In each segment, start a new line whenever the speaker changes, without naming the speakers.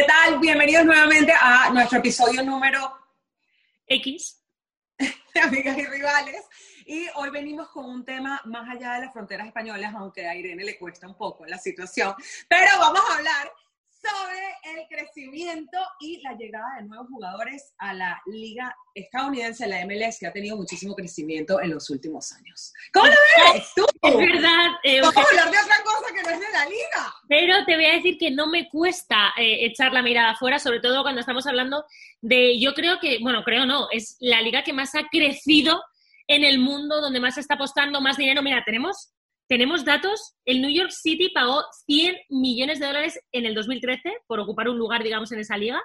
¿Qué tal? Bienvenidos nuevamente a nuestro episodio número
X
de Amigas y Rivales. Y hoy venimos con un tema más allá de las fronteras españolas, aunque a Irene le cuesta un poco la situación. Pero vamos a hablar sobre el crecimiento y la llegada de nuevos jugadores a la liga estadounidense, la MLS, que ha tenido muchísimo crecimiento en los últimos años. ¿Cómo lo ves tú?
Es verdad.
Eh, hablar de otra cosa que no es de la liga.
Pero te voy a decir que no me cuesta eh, echar la mirada afuera, sobre todo cuando estamos hablando de, yo creo que, bueno, creo no, es la liga que más ha crecido en el mundo, donde más se está apostando más dinero. Mira, tenemos tenemos datos, el New York City pagó 100 millones de dólares en el 2013 por ocupar un lugar, digamos, en esa liga,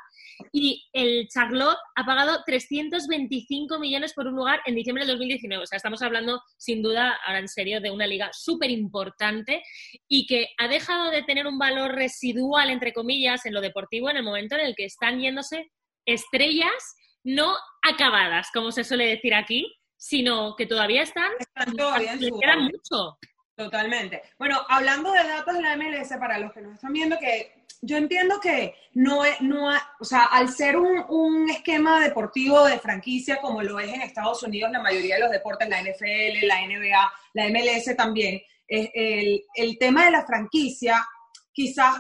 y el Charlotte ha pagado 325 millones por un lugar en diciembre del 2019. O sea, estamos hablando, sin duda, ahora en serio, de una liga súper importante y que ha dejado de tener un valor residual, entre comillas, en lo deportivo en el momento en el que están yéndose estrellas no acabadas, como se suele decir aquí, sino que todavía están...
Están todavía en su
quedan mucho.
Totalmente. Bueno, hablando de datos de la MLS, para los que nos están viendo, que yo entiendo que no es, no, o sea, al ser un, un, esquema deportivo de franquicia como lo es en Estados Unidos, la mayoría de los deportes, la NFL, la NBA, la MLS también, el, el tema de la franquicia quizás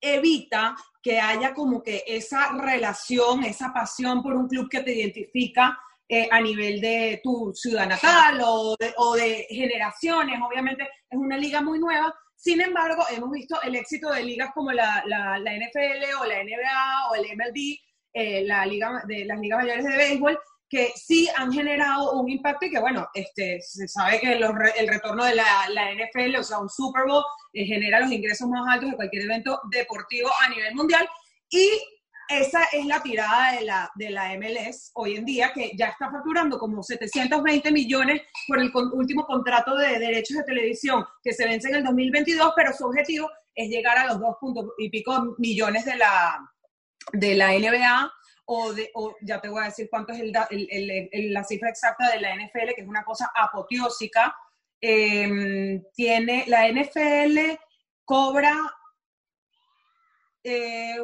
evita que haya como que esa relación, esa pasión por un club que te identifica eh, a nivel de tu ciudad natal o de, o de, generaciones. Obviamente es una liga muy nueva. Sin embargo, hemos visto el éxito de ligas como la, la, la NFL o la NBA o el MLB, eh, la liga de las ligas mayores de béisbol, que sí han generado un impacto y que, bueno, este, se sabe que los, el retorno de la, la, NFL, o sea, un Super Bowl, eh, genera los ingresos más altos de cualquier evento deportivo a nivel mundial. Y esa es la tirada de la, de la MLS hoy en día, que ya está facturando como 720 millones por el último contrato de derechos de televisión que se vence en el 2022, pero su objetivo es llegar a los dos puntos y pico millones de la, de la NBA. O, de, o ya te voy a decir cuánto es el, la cifra exacta de la NFL, que es una cosa apoteósica. Eh, tiene la NFL cobra eh,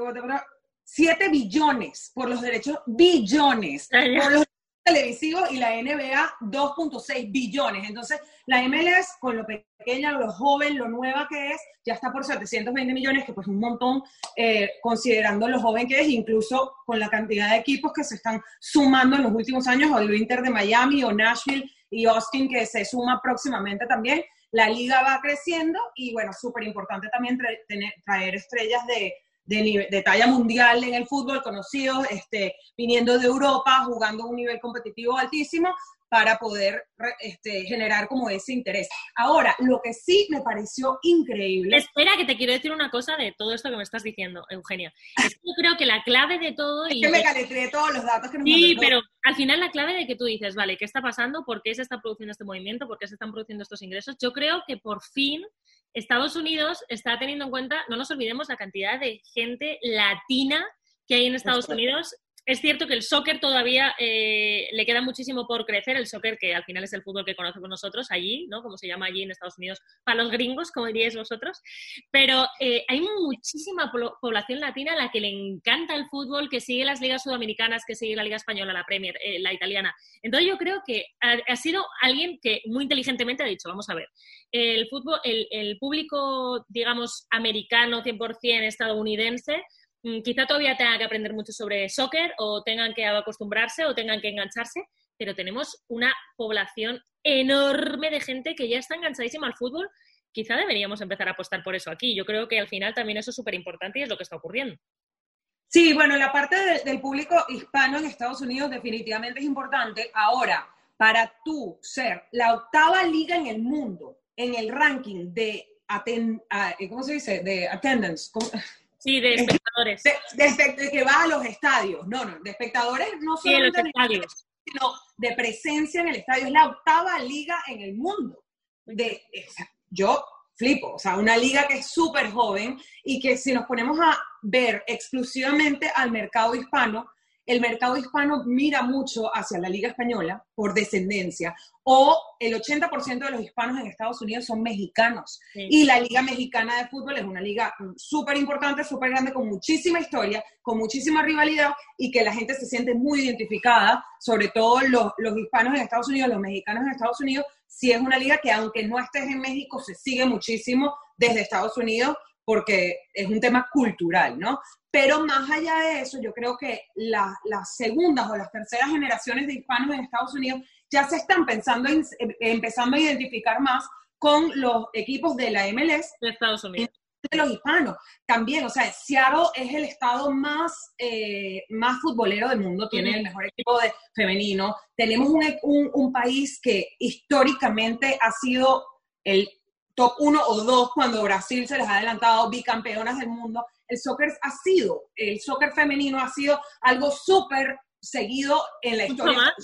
7 billones por los derechos, billones por los televisivos y la NBA 2.6 billones. Entonces, la MLS, con lo pequeña, lo joven, lo nueva que es, ya está por 720 millones, que pues un montón, eh, considerando lo joven que es, incluso con la cantidad de equipos que se están sumando en los últimos años, o el Inter de Miami, o Nashville y Austin, que se suma próximamente también. La liga va creciendo y, bueno, súper importante también traer estrellas de de, de, talla mundial en el fútbol, conocidos, este, viniendo de Europa, jugando a un nivel competitivo altísimo, para poder este, generar como ese interés. Ahora, lo que sí me pareció increíble...
Espera, que te quiero decir una cosa de todo esto que me estás diciendo, Eugenia. Es que yo creo que la clave de todo...
Es y que me caletré todos los datos que nos
Sí, pero al final la clave de que tú dices, vale, ¿qué está pasando? ¿Por qué se está produciendo este movimiento? ¿Por qué se están produciendo estos ingresos? Yo creo que por fin Estados Unidos está teniendo en cuenta, no nos olvidemos la cantidad de gente latina que hay en Estados Unidos es cierto que el soccer todavía eh, le queda muchísimo por crecer, el soccer que al final es el fútbol que conocemos nosotros allí, ¿no? Como se llama allí en Estados Unidos, para los gringos, como diríais vosotros, pero eh, hay muchísima población latina a la que le encanta el fútbol, que sigue las ligas sudamericanas, que sigue la liga española, la Premier, eh, la italiana. Entonces yo creo que ha, ha, sido alguien que muy inteligentemente ha dicho, vamos a ver, el fútbol, el, el público, digamos, americano 100% estadounidense, quizá todavía tengan que aprender mucho sobre soccer o tengan que acostumbrarse o tengan que engancharse, pero tenemos una población enorme de gente que ya está enganchadísima al fútbol. Quizá deberíamos empezar a apostar por eso aquí. Yo creo que al final también eso es súper importante y es lo que está ocurriendo.
Sí, bueno, la parte de, del público hispano en Estados Unidos definitivamente es importante. Ahora, para tú ser la octava liga en el mundo en el ranking de, aten, ¿cómo se dice? De attendance.
Sí, de espectadores.
De, de, de, que va a los estadios. No, no, de espectadores no
solo sí, los estadios.
sino de presencia en el estadio. Es la octava liga en el mundo. De, yo flipo, o sea, una liga que es súper joven y que si nos ponemos a ver exclusivamente al mercado hispano, el mercado hispano mira mucho hacia la Liga Española por descendencia, o el 80% de los hispanos en Estados Unidos son mexicanos. Y la Liga Mexicana de Fútbol es una liga súper importante, súper grande, con muchísima historia, con muchísima rivalidad y que la gente se siente muy identificada, sobre todo los, los hispanos en Estados Unidos, los mexicanos en Estados Unidos, si es una liga que aunque no estés en México, se sigue muchísimo desde Estados Unidos porque es un tema cultural, ¿no? Pero más allá de eso, yo creo que las segundas o las terceras generaciones de hispanos en Estados Unidos ya se están pensando en, empezando a identificar más con los equipos de la MLS.
De Estados Unidos.
De los hispanos. También, o sea, Seattle es el estado más, eh, más futbolero del mundo, tiene el mejor equipo de, femenino. Tenemos un, un país que históricamente ha sido el top uno o dos cuando Brasil se les ha adelantado bicampeonas del mundo. El soccer ha sido, el soccer femenino ha sido algo súper seguido en la historia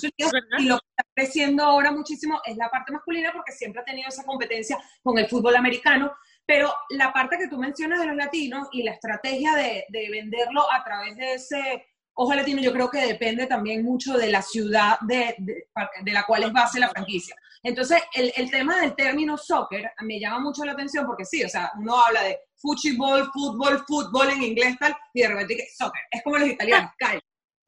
y lo que está creciendo ahora muchísimo es la parte masculina porque siempre ha tenido esa competencia con el fútbol americano, pero la parte que tú mencionas de los latinos y la estrategia de, de venderlo a través de ese ojo latino yo creo que depende también mucho de la ciudad de, de, la cual es base la franquicia. Entonces, el, el, tema del término soccer me llama mucho la atención porque sí, o sea, uno habla de fútbol, fútbol, fútbol en inglés tal, y de repente que soccer, es como los italianos, cae.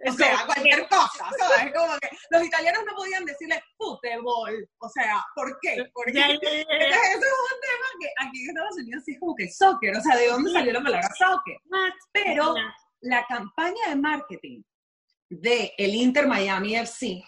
O sea, cualquier cosa, ¿sabes? Es como que los italianos no podían decirle fútbol, o sea, ¿por qué? Porque Entonces, eso es un tema que aquí en Estados Unidos sí es como que soccer, o sea, ¿de dónde salió la palabra soccer? Pero la campaña de marketing de el Inter Miami FC,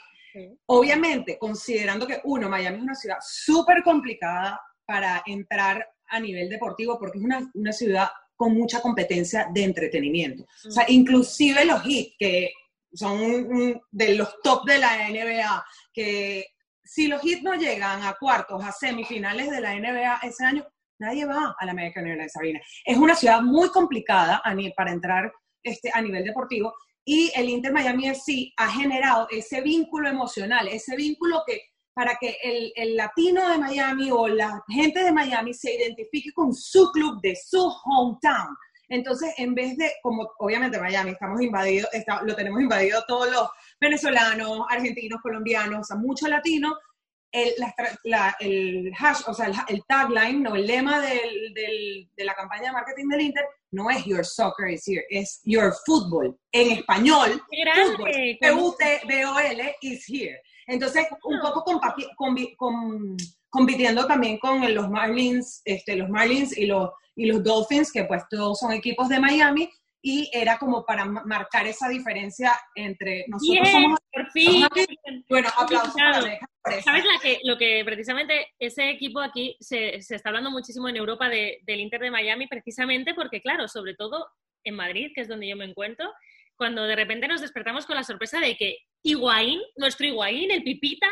obviamente, considerando que uno, Miami es una ciudad súper complicada para entrar a nivel deportivo porque es una, una ciudad con mucha competencia de entretenimiento. O sea, inclusive los hits, que son de los top de la NBA, que si los hits no llegan a cuartos, a semifinales de la NBA ese año, nadie va a la American Airlines Arena. Es una ciudad muy complicada para entrar este, a nivel deportivo y el Inter Miami FC ha generado ese vínculo emocional, ese vínculo que para que el, el, latino de Miami o la gente de Miami se identifique con su club de su hometown. Entonces, en vez de, como obviamente Miami estamos invadidos, lo tenemos invadido todos los venezolanos, argentinos, colombianos, o sea, mucho latino, el, la, el hash, o sea, el, tagline, no, el lema del, del, de la campaña de marketing del Inter no es Your Soccer is here, es Your Football. En español, P-U-T-B-O-L is here. Entonces, un poco compitiendo también con los Marlins, este, los Marlins y los, y los Dolphins, que pues todos son equipos de Miami, y era como para marcar esa diferencia entre nosotros somos,
por fin.
bueno aplausos
sabes la que, lo que precisamente ese equipo aquí se, se está hablando muchísimo en Europa de, del Inter de Miami precisamente porque claro sobre todo en Madrid que es donde yo me encuentro cuando de repente nos despertamos con la sorpresa de que Higuaín nuestro Higuaín el Pipita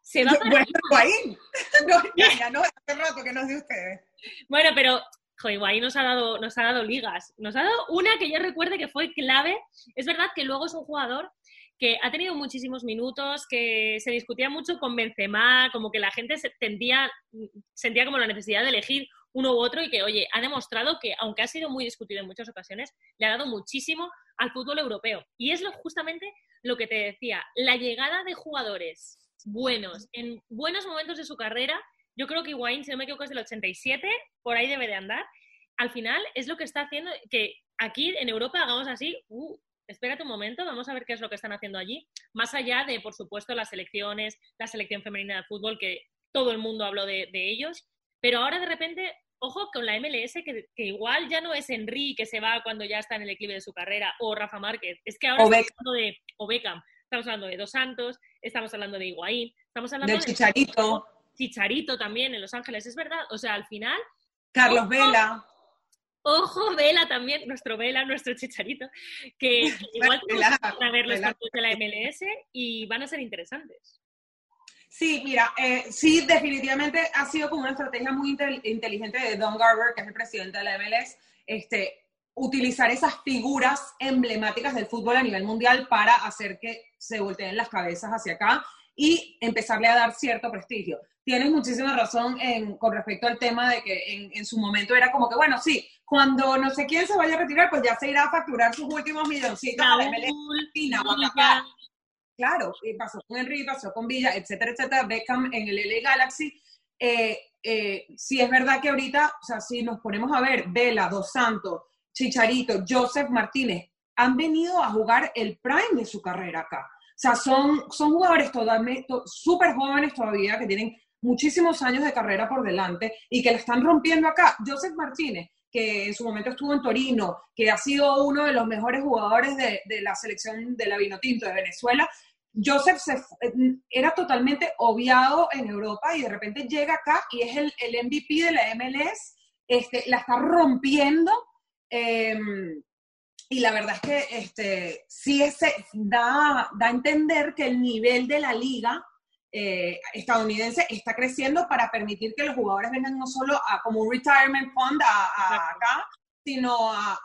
se va para
Higuaín no, ya, no hace rato que no es de ustedes
bueno pero Higuaín nos ha, dado, nos ha dado ligas. Nos ha dado una que yo recuerde que fue clave. Es verdad que luego es un jugador que ha tenido muchísimos minutos, que se discutía mucho con Benzema, como que la gente se sentía como la necesidad de elegir uno u otro y que, oye, ha demostrado que, aunque ha sido muy discutido en muchas ocasiones, le ha dado muchísimo al fútbol europeo. Y es lo, justamente lo que te decía, la llegada de jugadores buenos en buenos momentos de su carrera yo creo que Higuaín, si no me equivoco, es del 87, por ahí debe de andar. Al final es lo que está haciendo que aquí en Europa hagamos así, uh, espérate un momento, vamos a ver qué es lo que están haciendo allí. Más allá de, por supuesto, las selecciones, la selección femenina de fútbol, que todo el mundo habló de, ellos. Pero ahora de repente, ojo con la MLS, que, igual ya no es Henry que se va cuando ya está en el equilibrio de su carrera, o Rafa Márquez. Es que ahora estamos hablando de o estamos hablando de Dos Santos, estamos hablando de Higuaín, estamos hablando
de Chicharito.
Chicharito también en Los Ángeles, es verdad. O sea, al final.
Carlos Vela.
Ojo, Vela también, nuestro Vela, nuestro Chicharito, que igual van a ver los partidos de la MLS y van a ser interesantes.
Sí, mira, eh, sí, definitivamente ha sido como una estrategia muy inteligente de Don Garber, que es el presidente de la MLS, este, utilizar esas figuras emblemáticas del fútbol a nivel mundial para hacer que se volteen las cabezas hacia acá y empezarle a dar cierto prestigio. Tienes muchísima razón con respecto al tema de que en, su momento era como que, bueno, sí, cuando no sé quién se vaya a retirar, pues ya se irá a facturar sus últimos milloncitos la Claro, y pasó con Henry, pasó con Villa, etcétera, etcétera, Beckham en el LA Galaxy. Eh, eh, sí es verdad que ahorita, o sea, si nos ponemos a ver, Vela, Dos Santos, Chicharito, Joseph Martínez, han venido a jugar el prime de su carrera acá. O sea, son, son jugadores súper jóvenes todavía, que tienen muchísimos años de carrera por delante y que la están rompiendo acá. Joseph Martínez, que en su momento estuvo en Torino, que ha sido uno de los mejores jugadores de, de la selección de la Vinotinto de Venezuela, Joseph se, era totalmente obviado en Europa y de repente llega acá y es el, el MVP de la MLS, este, la está rompiendo. Em, y la verdad es que este, sí ese, da, da a entender que el nivel de la liga eh, estadounidense está creciendo para permitir que los jugadores vengan no solo a, como un retirement fund a, acá, sino a,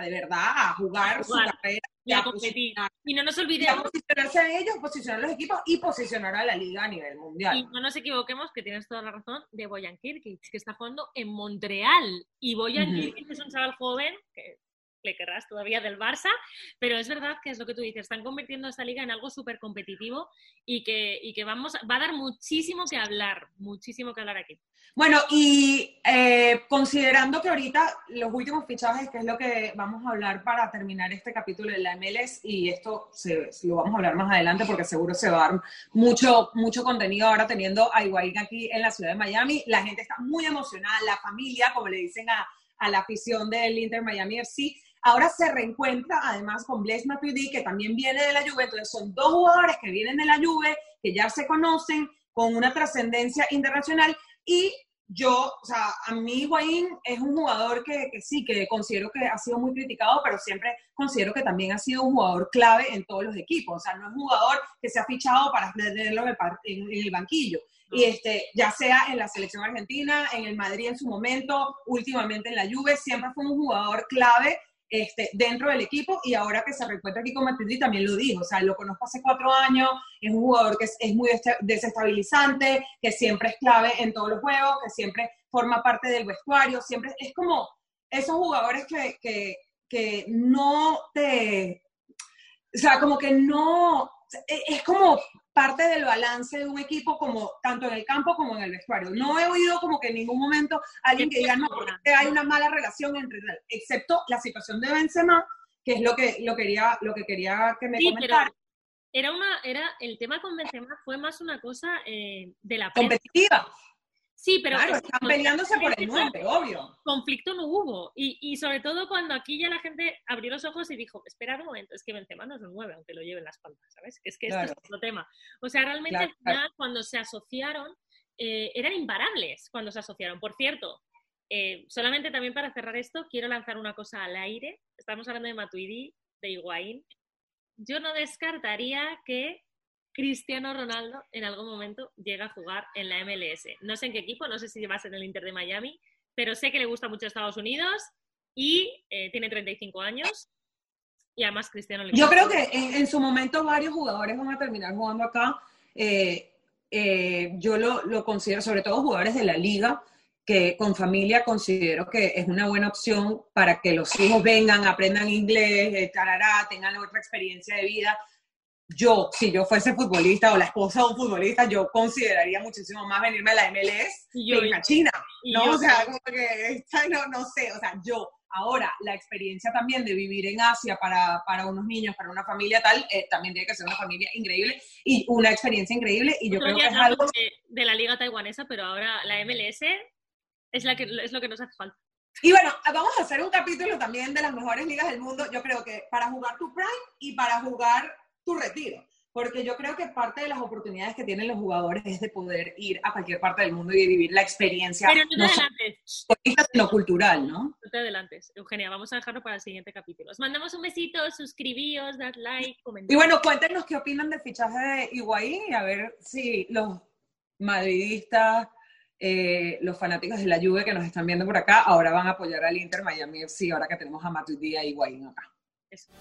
de verdad a jugar, su carrera.
Y a competir. Y no nos olvidemos.
posicionarse a ellos, posicionar los equipos y posicionar a la liga a nivel mundial.
Y no nos equivoquemos, que tienes toda la razón, de Boyan Kirkic, que está jugando en Montreal. Y Boyan Kirkic es un chaval joven que le querrás todavía del Barça, pero es verdad que es lo que tú dices, están convirtiendo esta liga en algo súper competitivo y que, y que vamos, va a dar muchísimo que hablar, muchísimo que hablar aquí.
Bueno, y eh, considerando que ahorita los últimos fichajes, que es lo que vamos a hablar para terminar este capítulo de la MLS, y esto se, lo vamos a hablar más adelante porque seguro se va a dar mucho, mucho contenido ahora teniendo a Higuaín aquí en la ciudad de Miami. La gente está muy emocionada, la familia, como le dicen a, a la afición del Inter Miami FC, Ahora se reencuentra además con Blaise Matuidi, que también viene de la Juve. Entonces son dos jugadores que vienen de la Juve, que ya se conocen, con una trascendencia internacional. Y yo, o sea, a mí Higuaín es un jugador que, sí, que considero que ha sido muy criticado, pero siempre considero que también ha sido un jugador clave en todos los equipos. O sea, no es un jugador que se ha fichado para tenerlo en el banquillo. Y este, ya sea en la selección argentina, en el Madrid en su momento, últimamente en la Juve, siempre fue un jugador clave este, dentro del equipo y ahora que se reencuentra aquí con Matuidi también lo dijo, o sea, lo conozco hace cuatro años, es un jugador que es, muy desestabilizante, que siempre es clave en todos los juegos, que siempre forma parte del vestuario, siempre es como esos jugadores que, que, que no te, o sea, como que no, es como parte del balance de un equipo como tanto en el campo como en el vestuario. No he oído como que en ningún momento alguien que diga, no, hay una mala relación entre, excepto la situación de Benzema, que es lo que, lo quería, lo que quería que me sí, comentara.
Era una, era, el tema con Benzema fue más una cosa eh, de la
competitiva.
Sí, pero...
Claro, están peleándose por el 9, obvio.
Conflicto no hubo. Y, y, sobre todo cuando aquí ya la gente abrió los ojos y dijo, espera un momento, es que Benzema no es un 9, aunque lo lleve en la espalda, ¿sabes? Es que este es otro tema. O sea, realmente cuando se asociaron, eh, eran imparables cuando se asociaron. Por cierto, eh, solamente también para cerrar esto, quiero lanzar una cosa al aire. Estamos hablando de Matuidi, de Higuaín. Yo no descartaría que Cristiano Ronaldo en algún momento llega a jugar en la MLS. No sé en qué equipo, no sé si va a ser en el Inter de Miami, pero sé que le gusta mucho Estados Unidos y eh, tiene 35 años. Y además Cristiano le
Yo creo que en, su momento varios jugadores van a terminar jugando acá. Eh, eh, yo lo, lo, considero, sobre todo jugadores de la liga, que con familia considero que es una buena opción para que los hijos vengan, aprendan inglés, tarará, tengan otra experiencia de vida yo, si yo fuese futbolista o la esposa de un futbolista, yo consideraría muchísimo más venirme a la MLS que ir a China. ¿no? o sea, como que, no, no sé, o sea, yo, ahora, la experiencia también de vivir en Asia para, para unos niños, para una familia tal, eh, también tiene que ser una familia increíble y una experiencia increíble. Y yo creo que es algo.
De, de, la liga taiwanesa, pero ahora la MLS es, la que, es lo que nos hace falta.
Y bueno, vamos a hacer un capítulo también de las mejores ligas del mundo. Yo creo que para jugar tu Prime y para jugar tu retiro. Porque yo creo que parte de las oportunidades que tienen los jugadores es de poder ir a cualquier parte del mundo y vivir la experiencia.
Pero no te adelantes.
Sino cultural, ¿no?
No te adelantes. Eugenia, vamos a dejarlo para el siguiente capítulo. Os mandamos un besito, suscribíos, dad like, comentad.
Y bueno, cuéntenos qué opinan del fichaje de Higuaín y a ver si los madridistas, eh, los fanáticos de la Juve que nos están viendo por acá, ahora van a apoyar al Inter Miami FC, ahora que tenemos a Matuidi y a Higuaín acá. Eso.